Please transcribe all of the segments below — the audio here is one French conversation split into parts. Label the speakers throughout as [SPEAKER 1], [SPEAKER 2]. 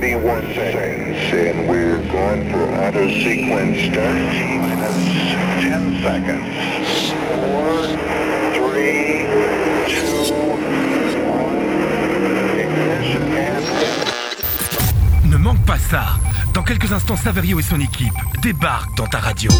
[SPEAKER 1] 31 seconds, and we're going for auto sequence start. Minus 10 seconds. 4, 3, 2, 1. Ignition and...
[SPEAKER 2] Ne manque pas ça. Dans quelques instants, Saverio et son équipe débarquent dans ta radio.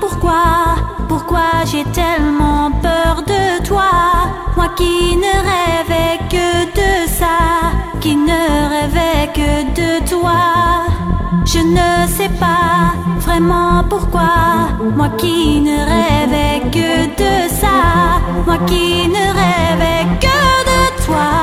[SPEAKER 3] Pourquoi Pourquoi j'ai tellement peur de toi? Moi qui ne rêvais que de ça Qui ne rêvais que de toi. Je ne sais pas vraiment pourquoi. Moi qui ne rêvais que de ça Moi qui ne rêvais que de toi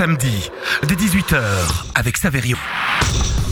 [SPEAKER 2] samedi, dès 18h, avec Saverio.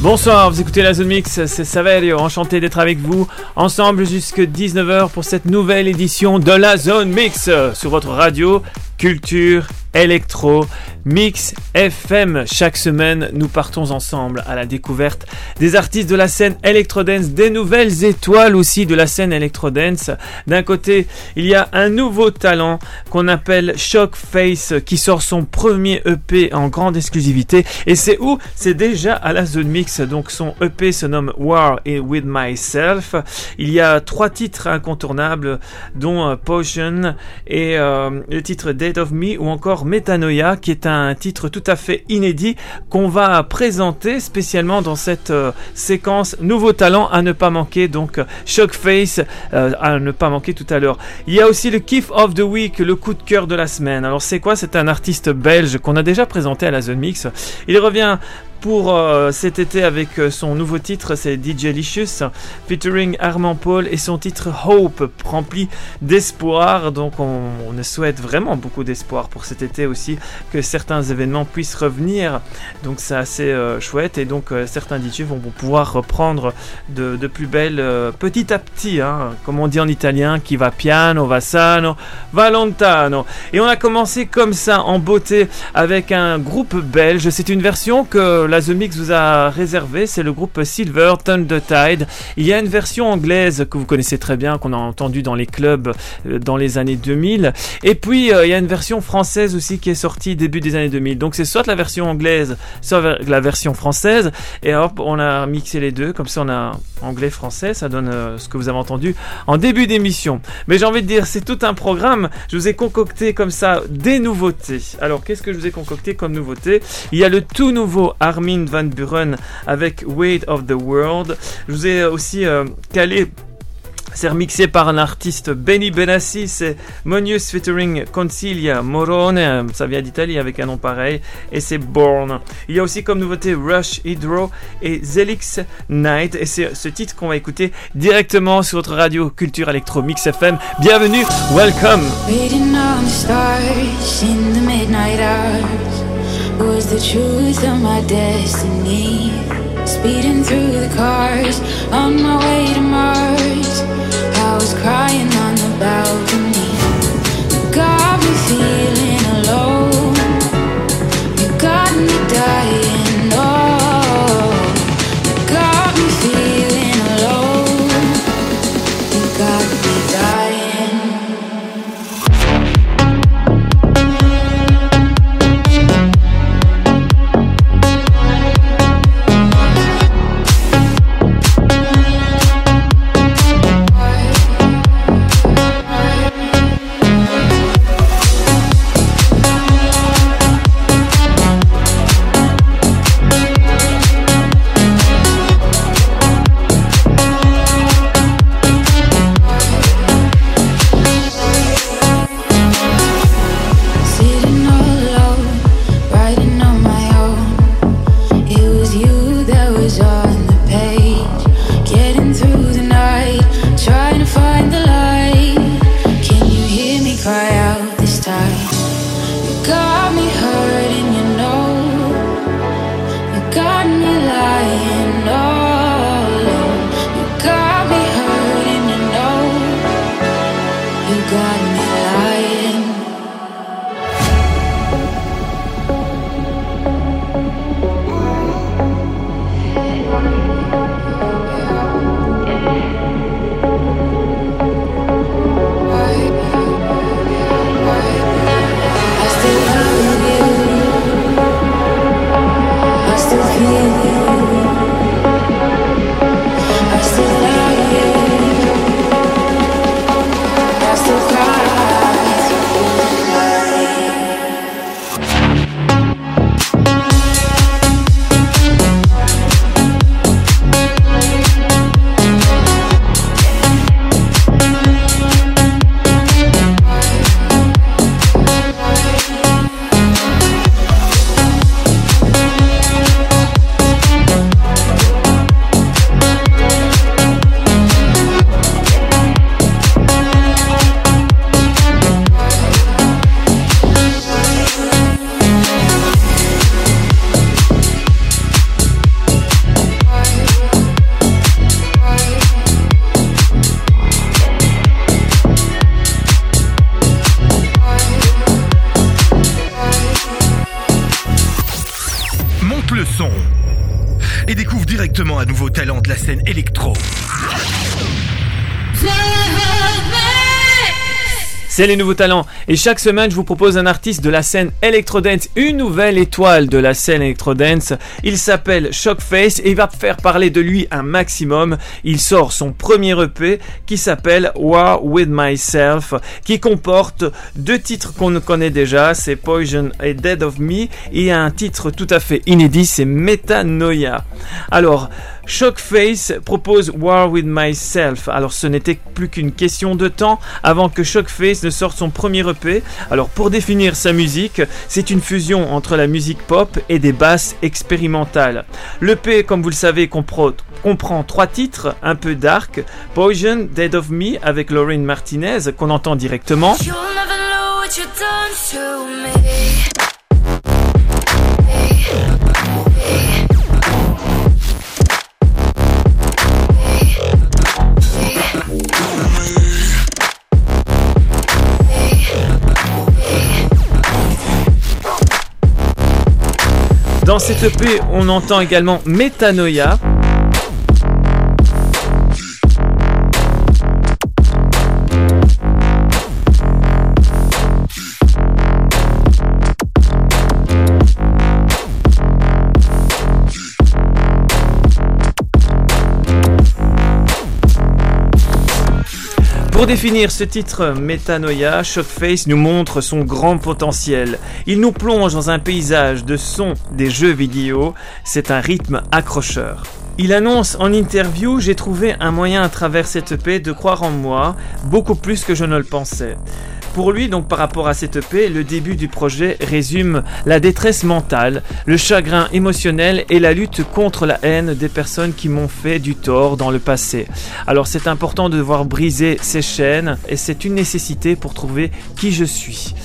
[SPEAKER 4] Bonsoir, vous écoutez la Zone Mix, c'est Saverio, enchanté d'être avec vous ensemble jusqu'à 19h pour cette nouvelle édition de la Zone Mix sur votre radio Culture, Électro, Mix FM. Chaque semaine, nous partons ensemble à la découverte des artistes de la scène electrodance, des nouvelles étoiles aussi de la scène electrodance. D'un côté, il y a un nouveau talent qu'on appelle Shock Face qui sort son premier EP en grande exclusivité. Et c'est où? C'est déjà à la Zone Mix. Donc son EP se nomme War et With Myself. Il y a trois titres incontournables, dont euh, Potion et euh, le titre Of Me ou encore Metanoia, qui est un titre tout à fait inédit qu'on va présenter spécialement dans cette euh, séquence Nouveau talent à ne pas manquer. Donc Shockface euh, à ne pas manquer tout à l'heure. Il y a aussi le Kiff of the Week, le coup de cœur de la semaine. Alors c'est quoi? C'est un artiste belge qu'on a déjà présenté à la Zone Mix. Il revient pour euh, cet été avec euh, son nouveau titre, c'est DJ Licious, featuring Armand Paul et son titre Hope, rempli d'espoir. Donc on, souhaite vraiment beaucoup d'espoir pour cet été aussi, que certains événements puissent revenir. Donc c'est assez euh, chouette et donc certains DJ vont, pouvoir reprendre de, plus belles petit à petit, hein, comme on dit en italien, qui va piano, va sano, va lontano. Et on a commencé comme ça en beauté avec un groupe belge. C'est une version que la The Mix vous a réservé, c'est le groupe Silver Thunder Tide. Il y a une version anglaise que vous connaissez très bien, qu'on a entendu dans les clubs euh, dans les années 2000. Et puis euh, il y a une version française aussi qui est sortie début des années 2000. Donc c'est soit la version anglaise, soit la version française. Et hop, on a mixé les deux, comme ça on a anglais-français, ça donne euh, ce que vous avez entendu en début d'émission. Mais j'ai envie de dire, c'est tout un programme. Je vous ai concocté comme ça des nouveautés. Alors qu'est-ce que je vous ai concocté comme nouveauté? Il y a le tout nouveau Armin van Buren avec Weight of the World. Je vous ai aussi euh, calé c'est remixé par un artiste Benny Benassi, c'est Monius featuring Concilia Morone, ça vient d'Italie avec un nom pareil, et c'est Born. Il y a aussi comme nouveauté Rush Hydro et Zelix Night, et c'est ce titre qu'on va écouter directement sur votre radio Culture Electro Mix FM. Bienvenue, welcome!
[SPEAKER 5] Was the truth of my destiny. Speeding through the cars on my way to Mars. I was crying on the balcony. Got me feeling
[SPEAKER 3] directement un nouveau talent de la scène électro.
[SPEAKER 4] C'est les nouveaux talents. Et chaque semaine, je vous propose un artiste de la scène Electrodance, une nouvelle étoile de la scène Electrodance. Il s'appelle Shockface et il va faire parler de lui un maximum. Il sort son premier EP qui s'appelle War With Myself, qui comporte deux titres qu'on connaît déjà, c'est Poison et Dead of Me, et un titre tout à fait inédit, c'est Metanoia. Alors, Shockface propose War With Myself. Alors ce n'était plus qu'une question de temps avant que Shockface ne sorte son premier EP. Alors pour définir sa musique, c'est une fusion entre la musique pop et des basses expérimentales. L'EP, comme vous le savez, comprend, trois titres un peu dark. Poison, Dead of Me avec Lorraine Martinez qu'on entend directement. Dans cette EP, on entend également Metanoia. Pour définir ce titre Metanoia, Shockface nous montre son grand potentiel. Il nous plonge dans un paysage de sons des jeux vidéo. C'est un rythme accrocheur. Il annonce en interview J'ai trouvé un moyen à travers cette EP de croire en moi, beaucoup plus que je ne le pensais. Pour lui, donc par rapport à cette EP, le début du projet résume la détresse mentale, le chagrin émotionnel et la lutte contre la haine des personnes qui m'ont fait du tort dans le passé. Alors c'est important de devoir briser ces chaînes et c'est une nécessité pour trouver qui je suis.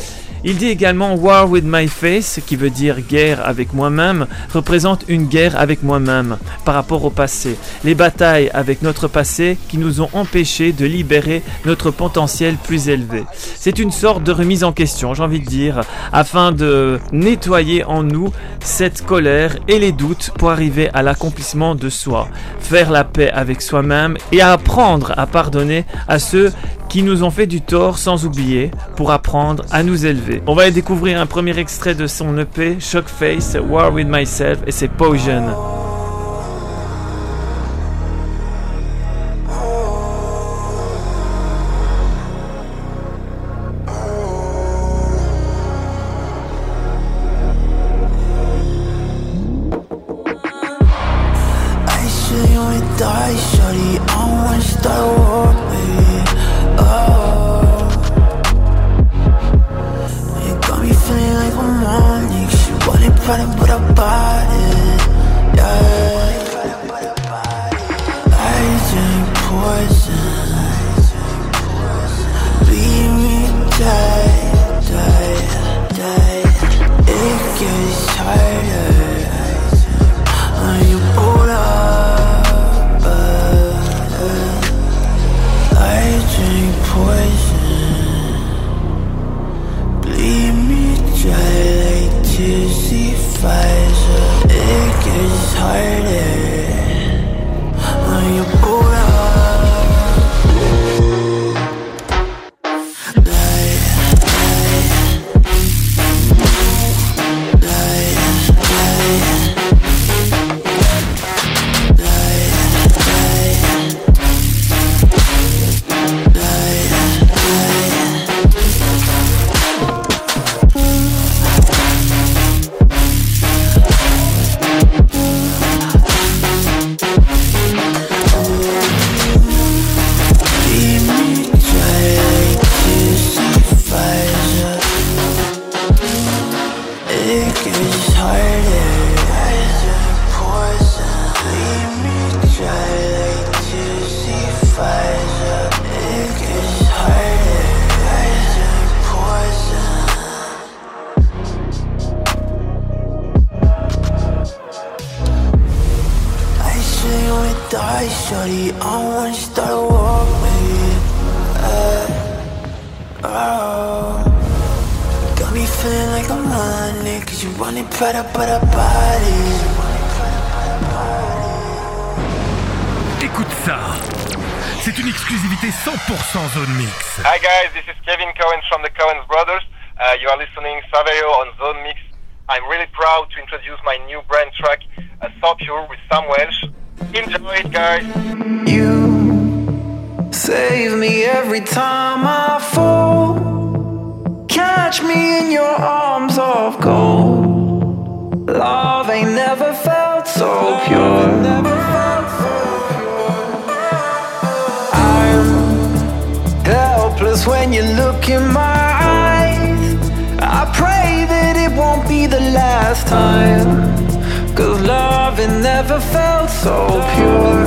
[SPEAKER 4] Il dit également War with my face, qui veut dire guerre avec moi-même, représente une guerre avec moi-même par rapport au passé. Les batailles avec notre passé qui nous ont empêchés de libérer notre potentiel plus élevé. C'est une sorte de remise en question, j'ai envie de dire, afin de nettoyer en nous cette colère et les doutes pour arriver à l'accomplissement de soi, faire la paix avec soi-même et apprendre à pardonner à ceux qui nous ont fait du tort sans oublier pour apprendre à nous élever. On va découvrir un premier extrait de son EP Shockface War with Myself et c'est Poison.
[SPEAKER 6] Catch me in your arms of gold. Love ain't never felt so pure. I'm helpless when you look in my eyes. I pray that it won't be the last time. Cause love it never felt so pure.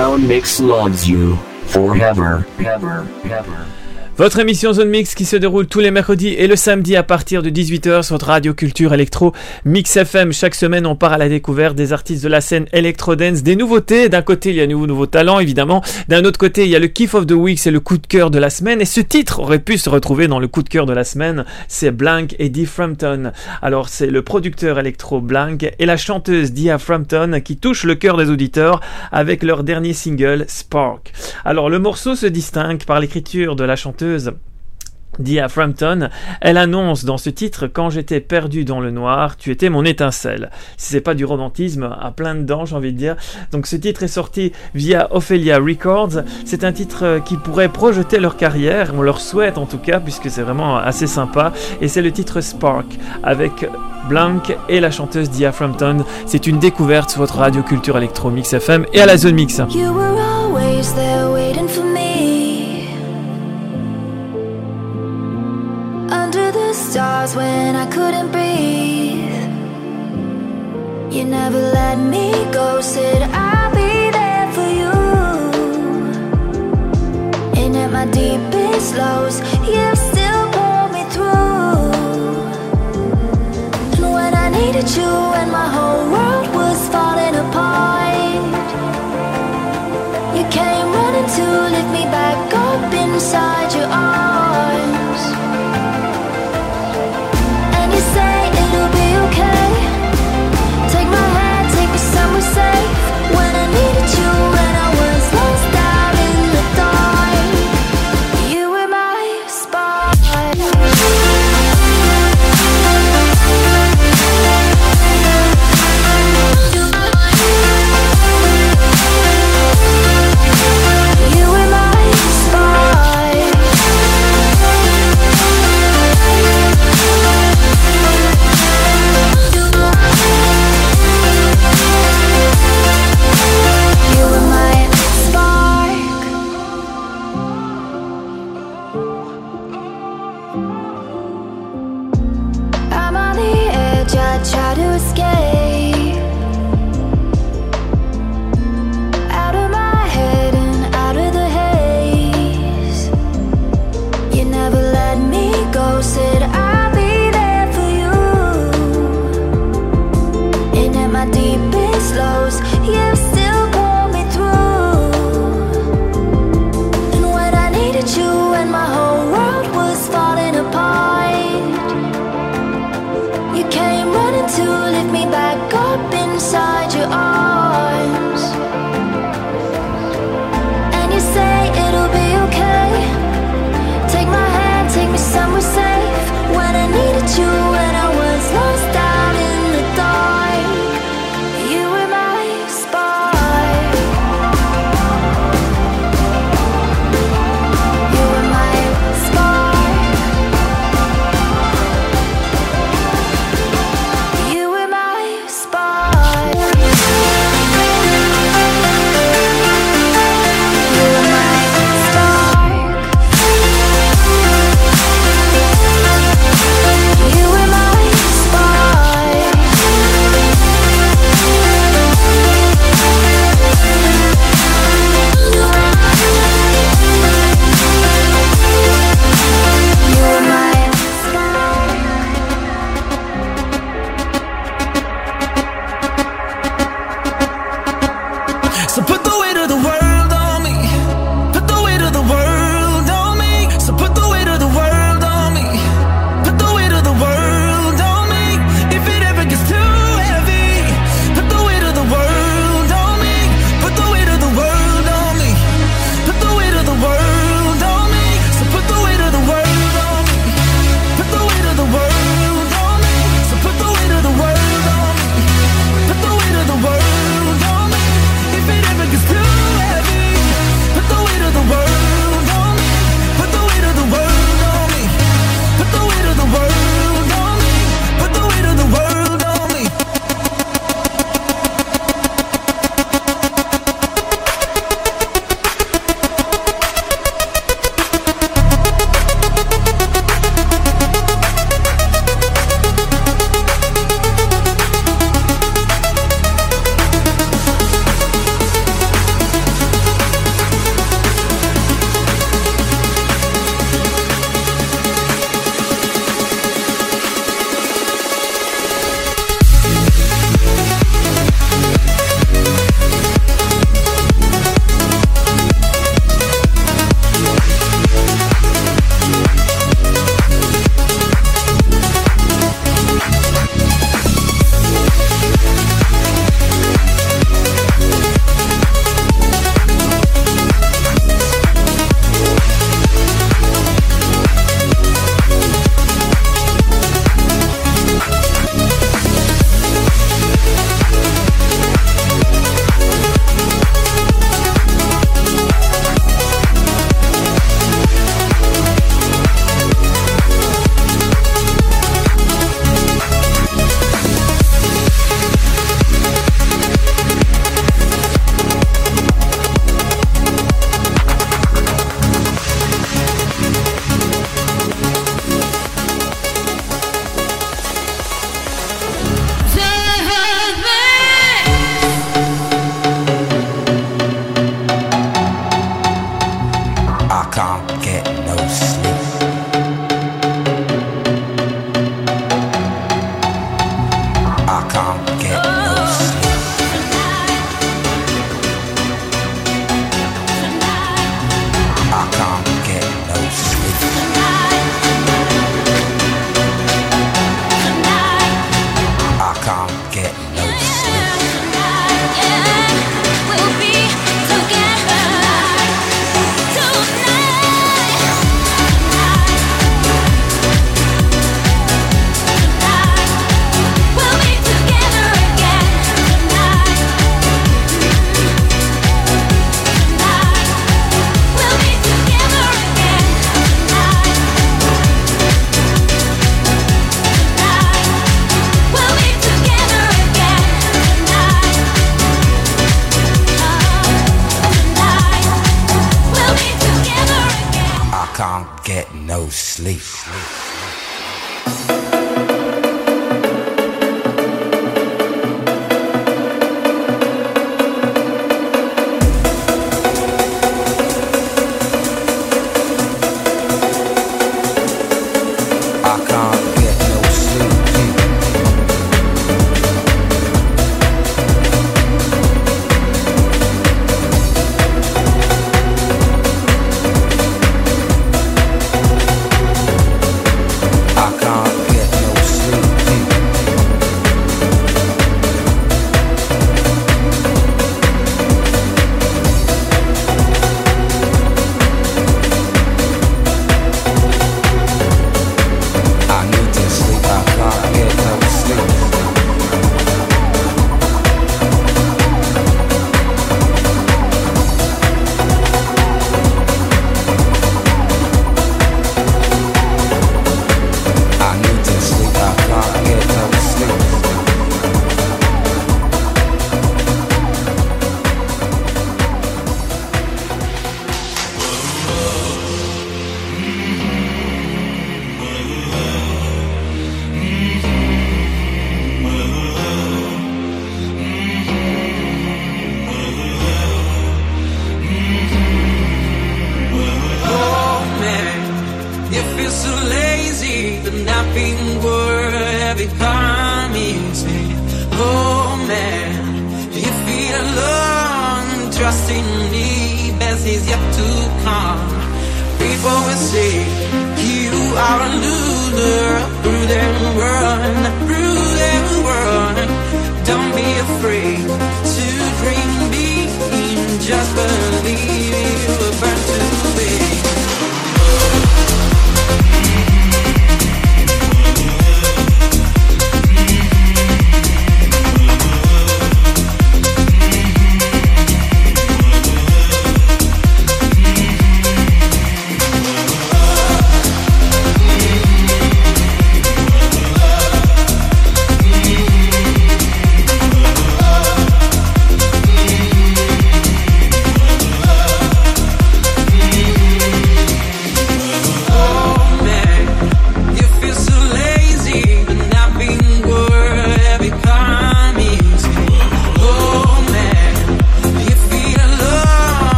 [SPEAKER 7] Forget, Zone Mix loves you. Forever, ever, ever.
[SPEAKER 4] Votre émission Zone Mix qui se déroule tous les mercredis et le samedi à partir de 18h sur Radio Culture Electro Mix FM. Chaque semaine, on part à la découverte des artistes de la scène Electro Dance, des nouveautés. D'un côté, il y a de nouveaux, nouveaux talents, évidemment. D'un autre côté, il y a le Kiff of the Week, c'est le coup de cœur de la semaine. Et ce titre aurait pu se retrouver dans le coup de cœur de la semaine. C'est Blank Eddie Frampton. Alors, c'est le producteur électro Blank et la chanteuse Dia Frampton qui touchent le cœur des auditeurs avec leur dernier single Spark. Alors, le morceau se distingue par l'écriture de la chanteuse Dia Frampton, elle annonce dans ce titre Quand j'étais perdu dans le noir, tu étais mon étincelle. Si c'est pas du romantisme à plein dedans, j'ai envie de dire. Donc ce titre est sorti via Ophelia Records. C'est un titre qui pourrait projeter leur carrière, on leur souhaite en tout cas, puisque c'est vraiment assez sympa. Et c'est le titre Spark avec Blank et la chanteuse Dia Frampton. C'est une découverte sur votre radio culture électro Mix FM et à la zone mix.
[SPEAKER 8] When I couldn't breathe. You never let me go, said I'll be there for you. And at my deepest lows, you still pulled me through. And when I needed you and my whole world was falling apart. You came running to lift me back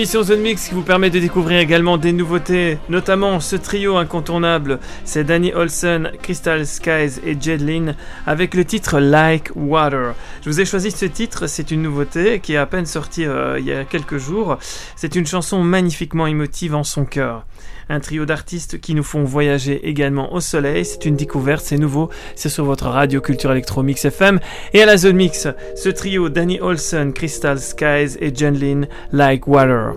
[SPEAKER 4] Votre émission Zone Mix qui vous permet de découvrir également des nouveautés, notamment ce trio incontournable, c'est Danny Olsen, Crystal Skies et Jedlin avec le titre Like Water. Je vous ai choisi ce titre, c'est une nouveauté qui est à peine sortie euh, il y a quelques jours. C'est une chanson magnifiquement émotive en son cœur. Un trio d'artistes qui nous font voyager également au soleil, c'est une découverte, c'est nouveau, c'est sur votre radio Culture Electro Mix FM et à la Zone Mix, ce trio Danny Olsen, Crystal Skies et Jenlin Like Water.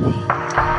[SPEAKER 5] 你。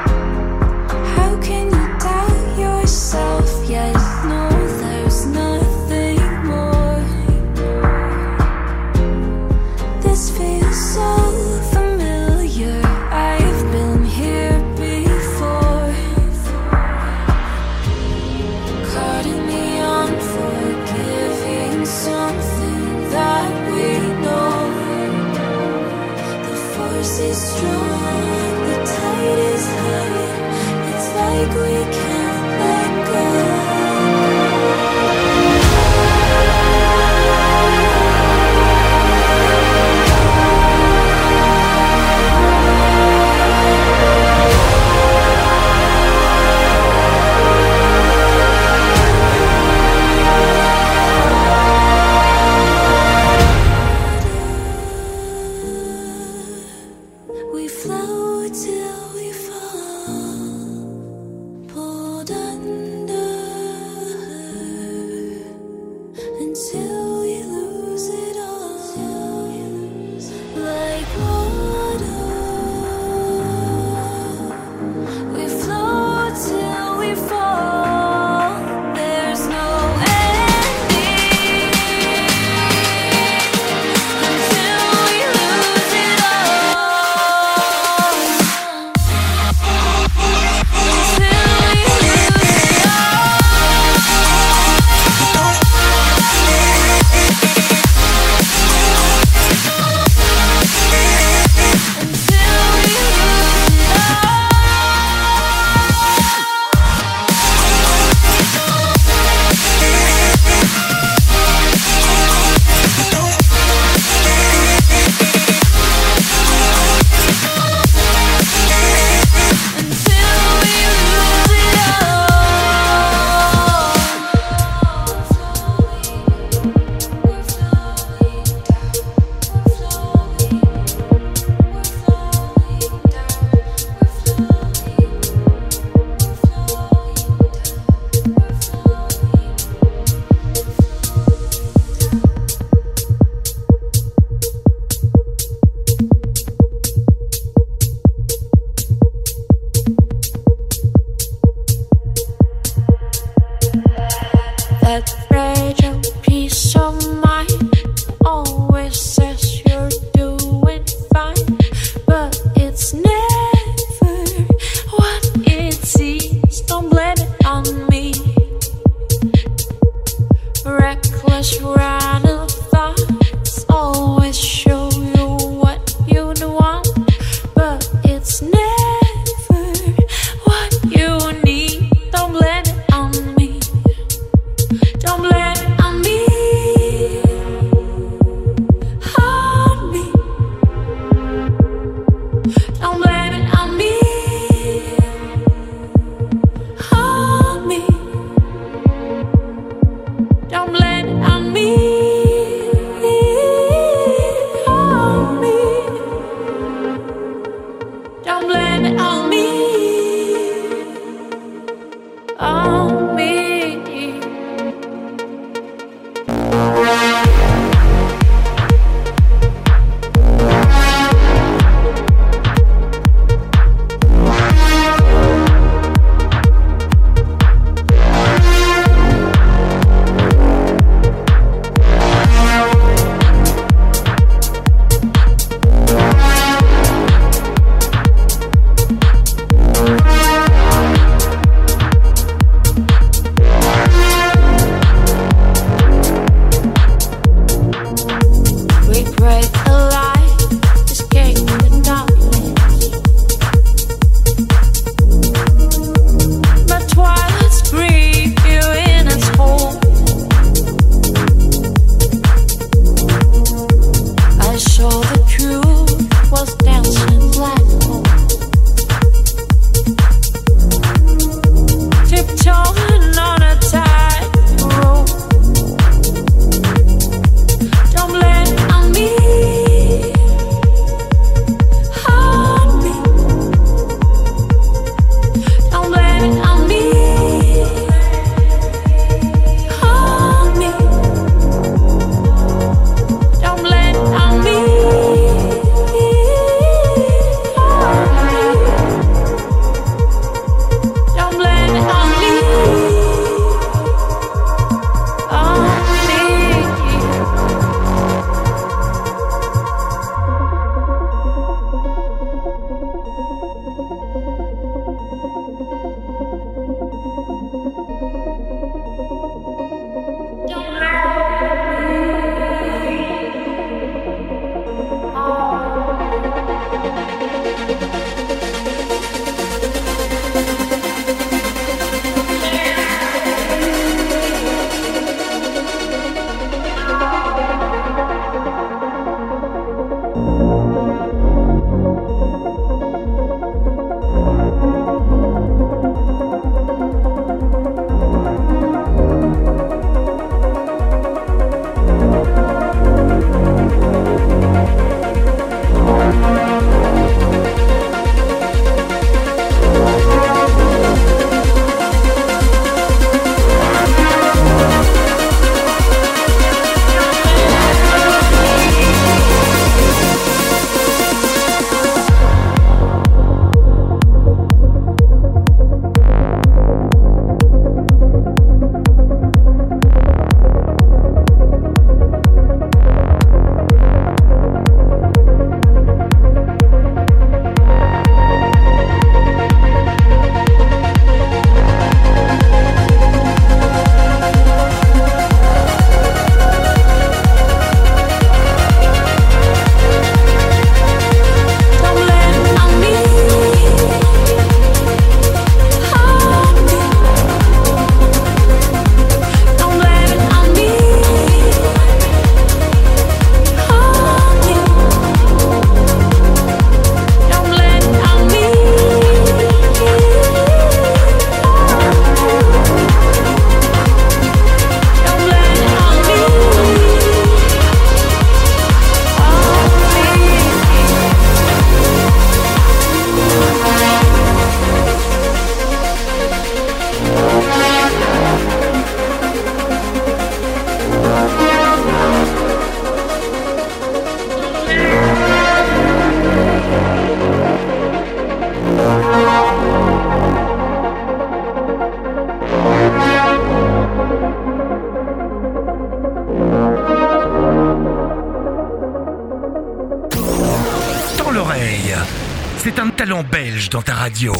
[SPEAKER 5] C'est un
[SPEAKER 3] talent belge dans ta radio.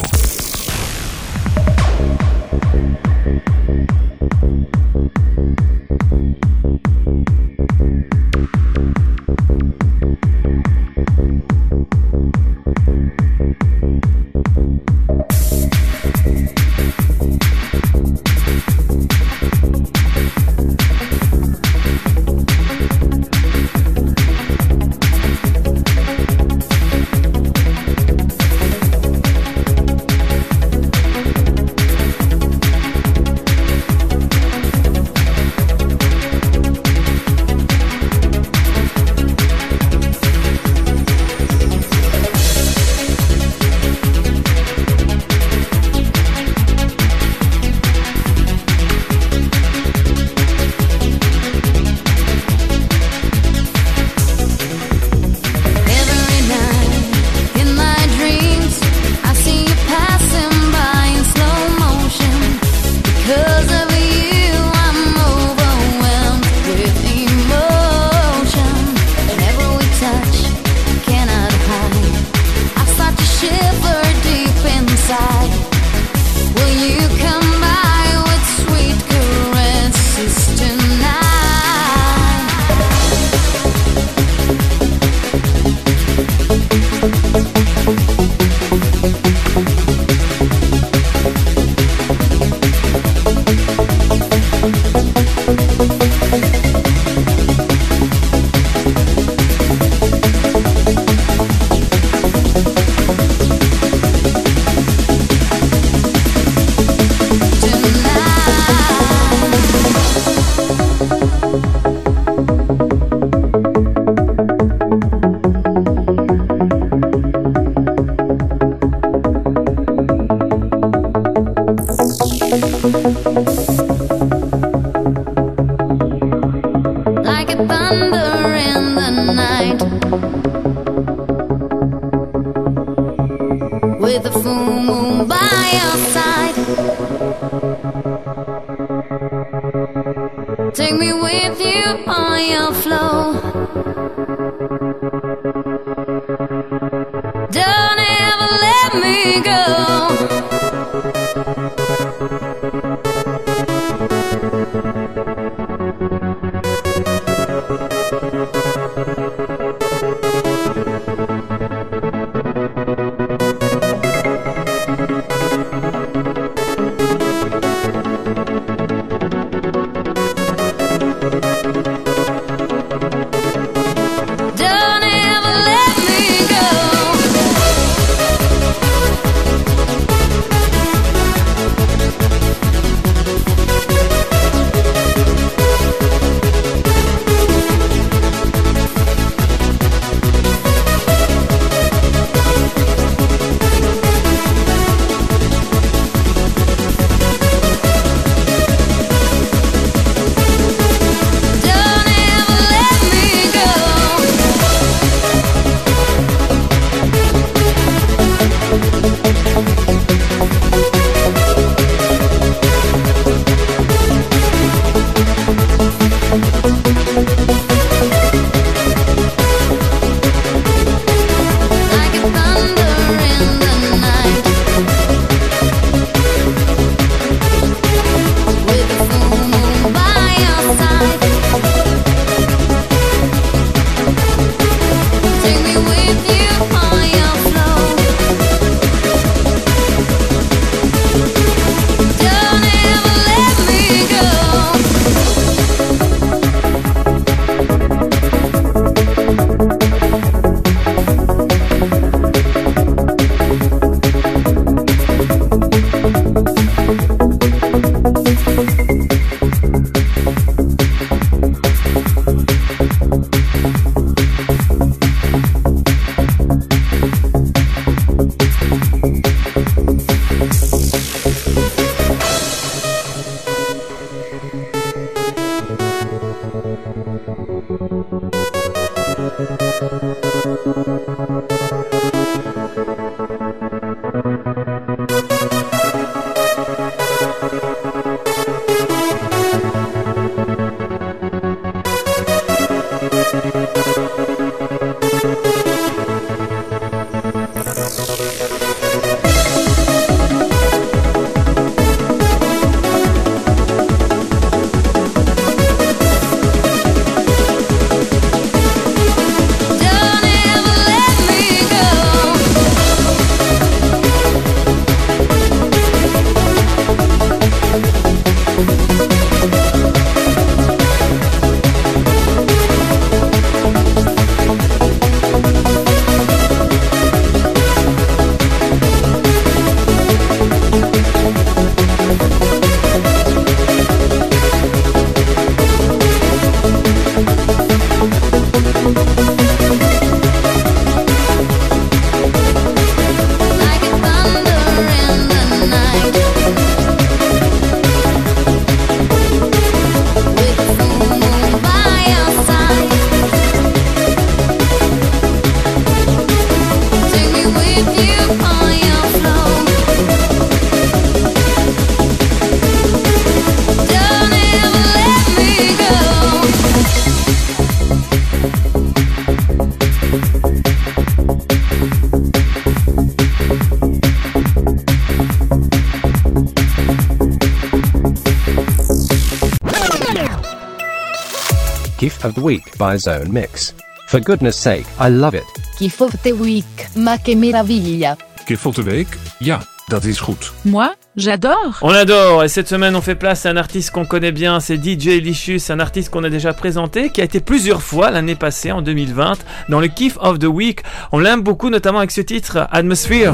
[SPEAKER 5] By
[SPEAKER 9] Zone Mix. For goodness sake, I love it.
[SPEAKER 10] Kiff of the Week, ma che meraviglia.
[SPEAKER 11] Kiff of the Week? Ja, dat is goed.
[SPEAKER 12] Moi, j'adore.
[SPEAKER 4] On adore et cette semaine on fait place à un artiste qu'on connaît bien, c'est DJ Licious, un artiste qu'on a déjà présenté, qui a été plusieurs fois l'année passée en 2020 dans le Kiff of the Week. On l'aime beaucoup notamment avec ce titre Atmosphere.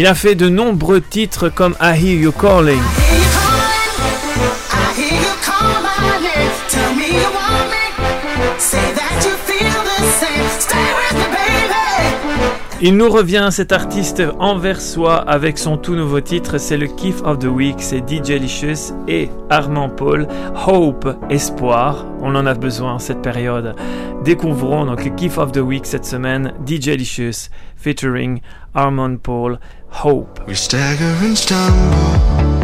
[SPEAKER 4] Il a fait de nombreux titres comme I Hear You Calling. Il nous revient cet artiste envers soi avec son tout nouveau titre, c'est le Kiff of the Week, c'est DJ Licious et Armand Paul, Hope, Espoir, on en a besoin en cette période. Découvrons donc le Kiff of the Week cette semaine, DJ Licious featuring Armand Paul, Hope.
[SPEAKER 13] We stagger and stumble.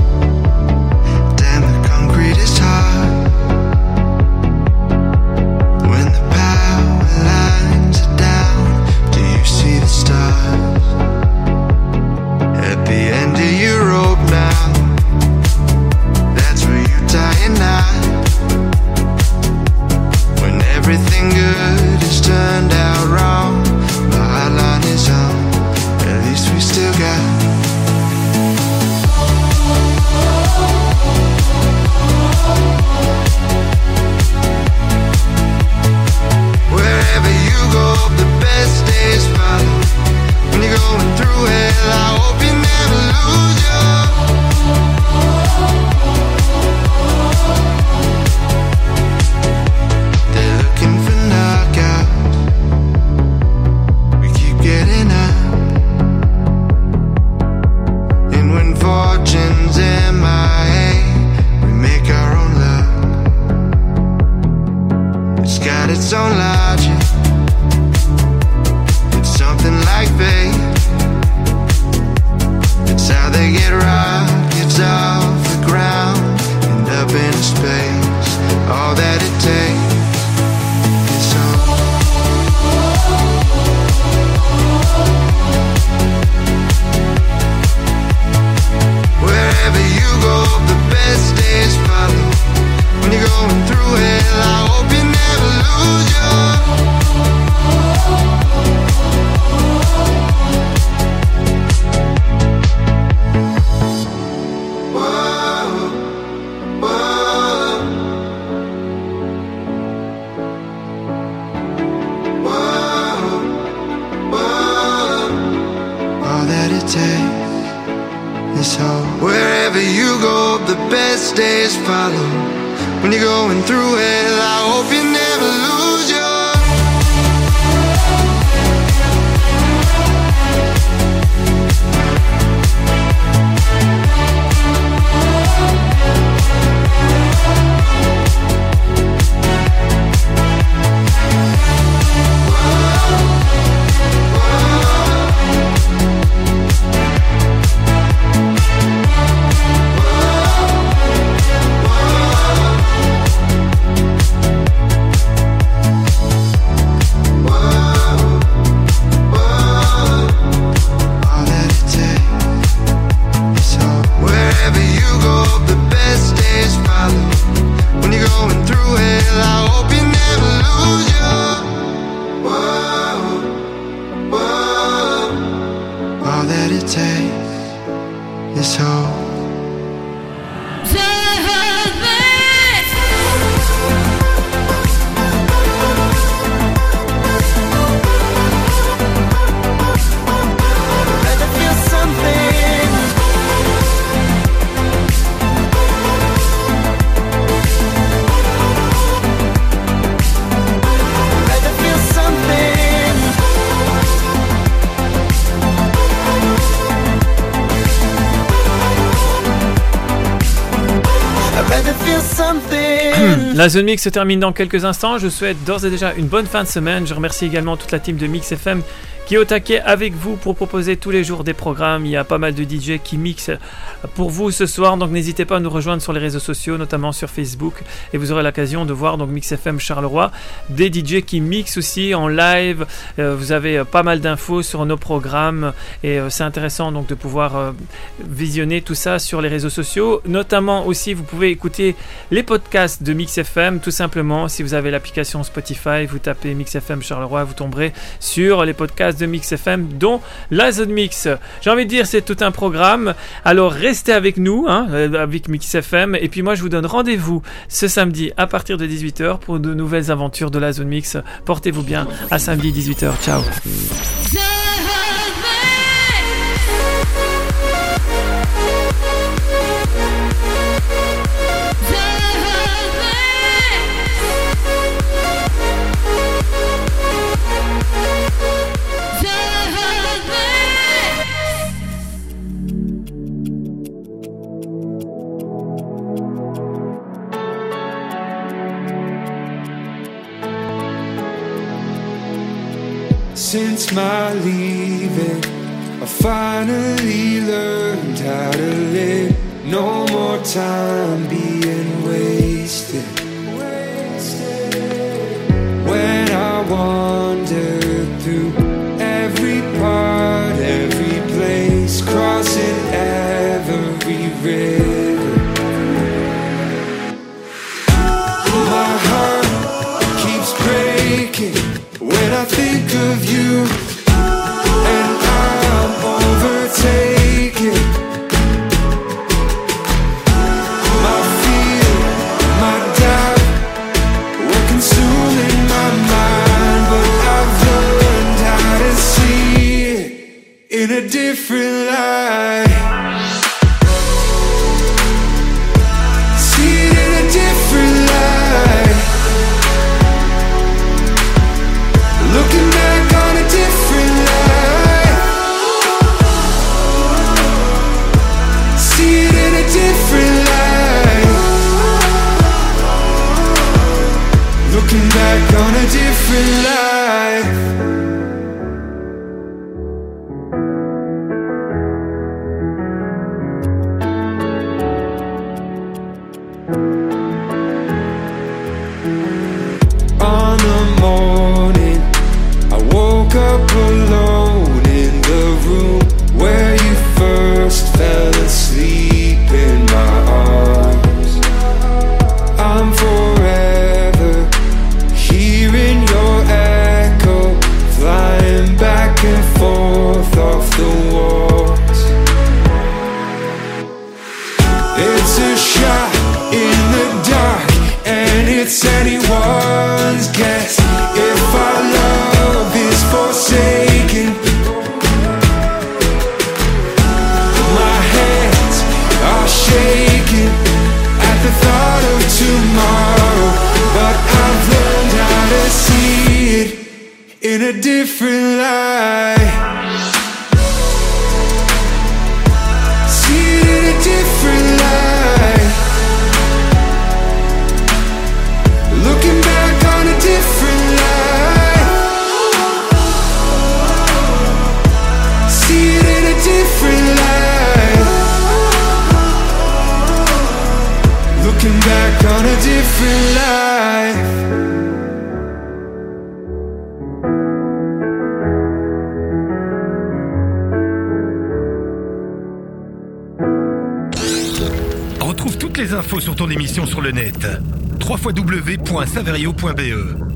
[SPEAKER 4] La Zone Mix se termine dans quelques instants. Je souhaite d'ores et déjà une bonne fin de semaine. Je remercie également toute la team de Mix FM qui est au taquet avec vous pour proposer tous les jours des programmes. Il y a pas mal de DJ qui mixent pour vous ce soir, donc n'hésitez pas à nous rejoindre sur les réseaux sociaux, notamment sur Facebook, et vous aurez l'occasion de voir donc Mix FM Charleroi, des DJ qui mixent aussi en live. Euh, vous avez euh, pas mal d'infos sur nos programmes et euh, c'est intéressant donc de pouvoir visionner tout ça sur les réseaux sociaux. Notamment aussi, vous pouvez écouter les podcasts de Mix FM tout simplement. Si vous avez l'application Spotify, vous tapez Mix FM Charleroi, vous tomberez sur les podcasts de Mix FM, dont la Zone Mix. J'ai envie de dire, c'est tout un programme. Alors restez avec nous, hein, euh, avec Mix FM. Et puis moi, je vous donne rendez-vous ce samedi à partir de 18h pour de nouvelles aventures de la Zone Mix. Portez-vous bien. À samedi 18h. Ciao.
[SPEAKER 14] Since my leaving, I finally learned how to live. No more time being wasted. When I wander through every part, every place, crossing every river. My heart keeps breaking when I think of you,
[SPEAKER 3] sur le net. www.saverio.be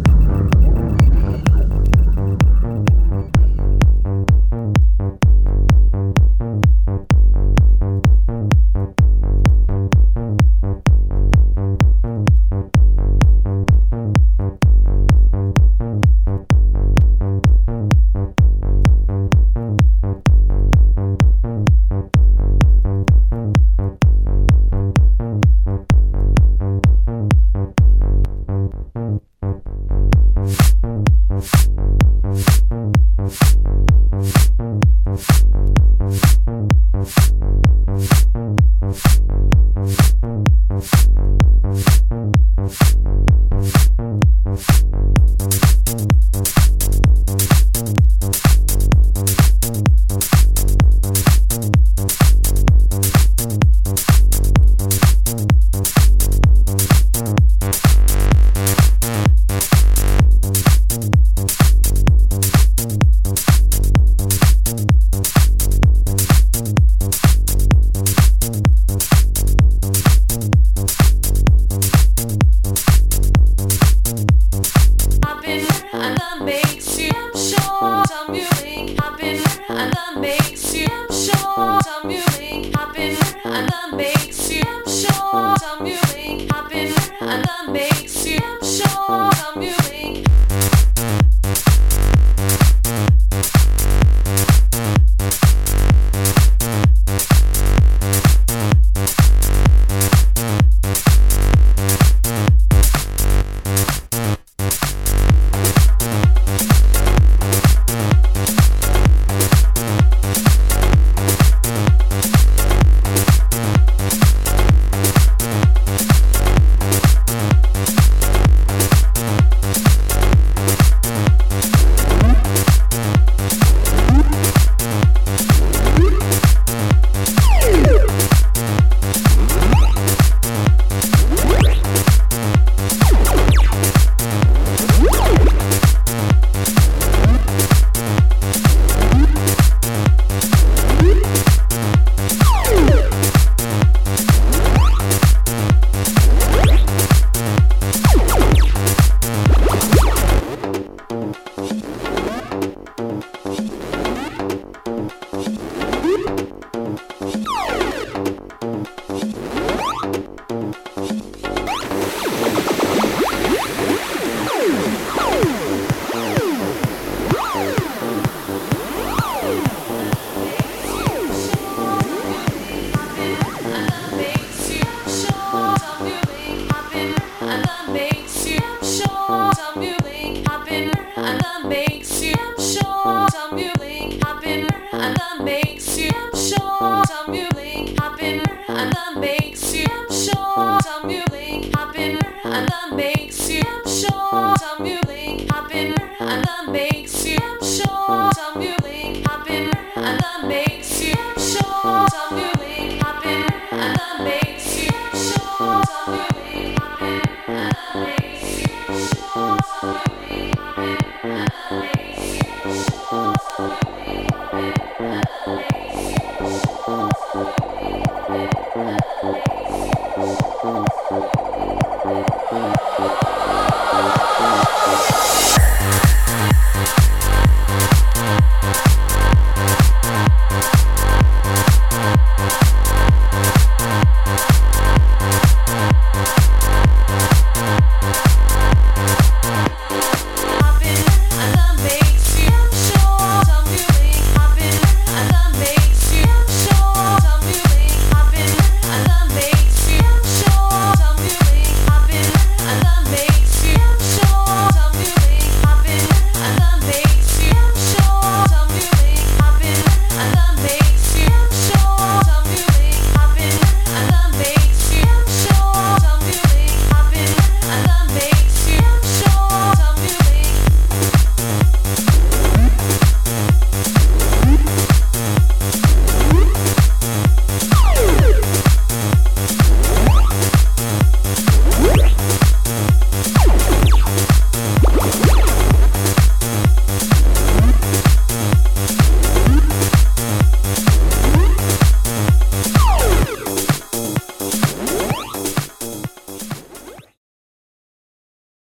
[SPEAKER 8] I'm beautiful.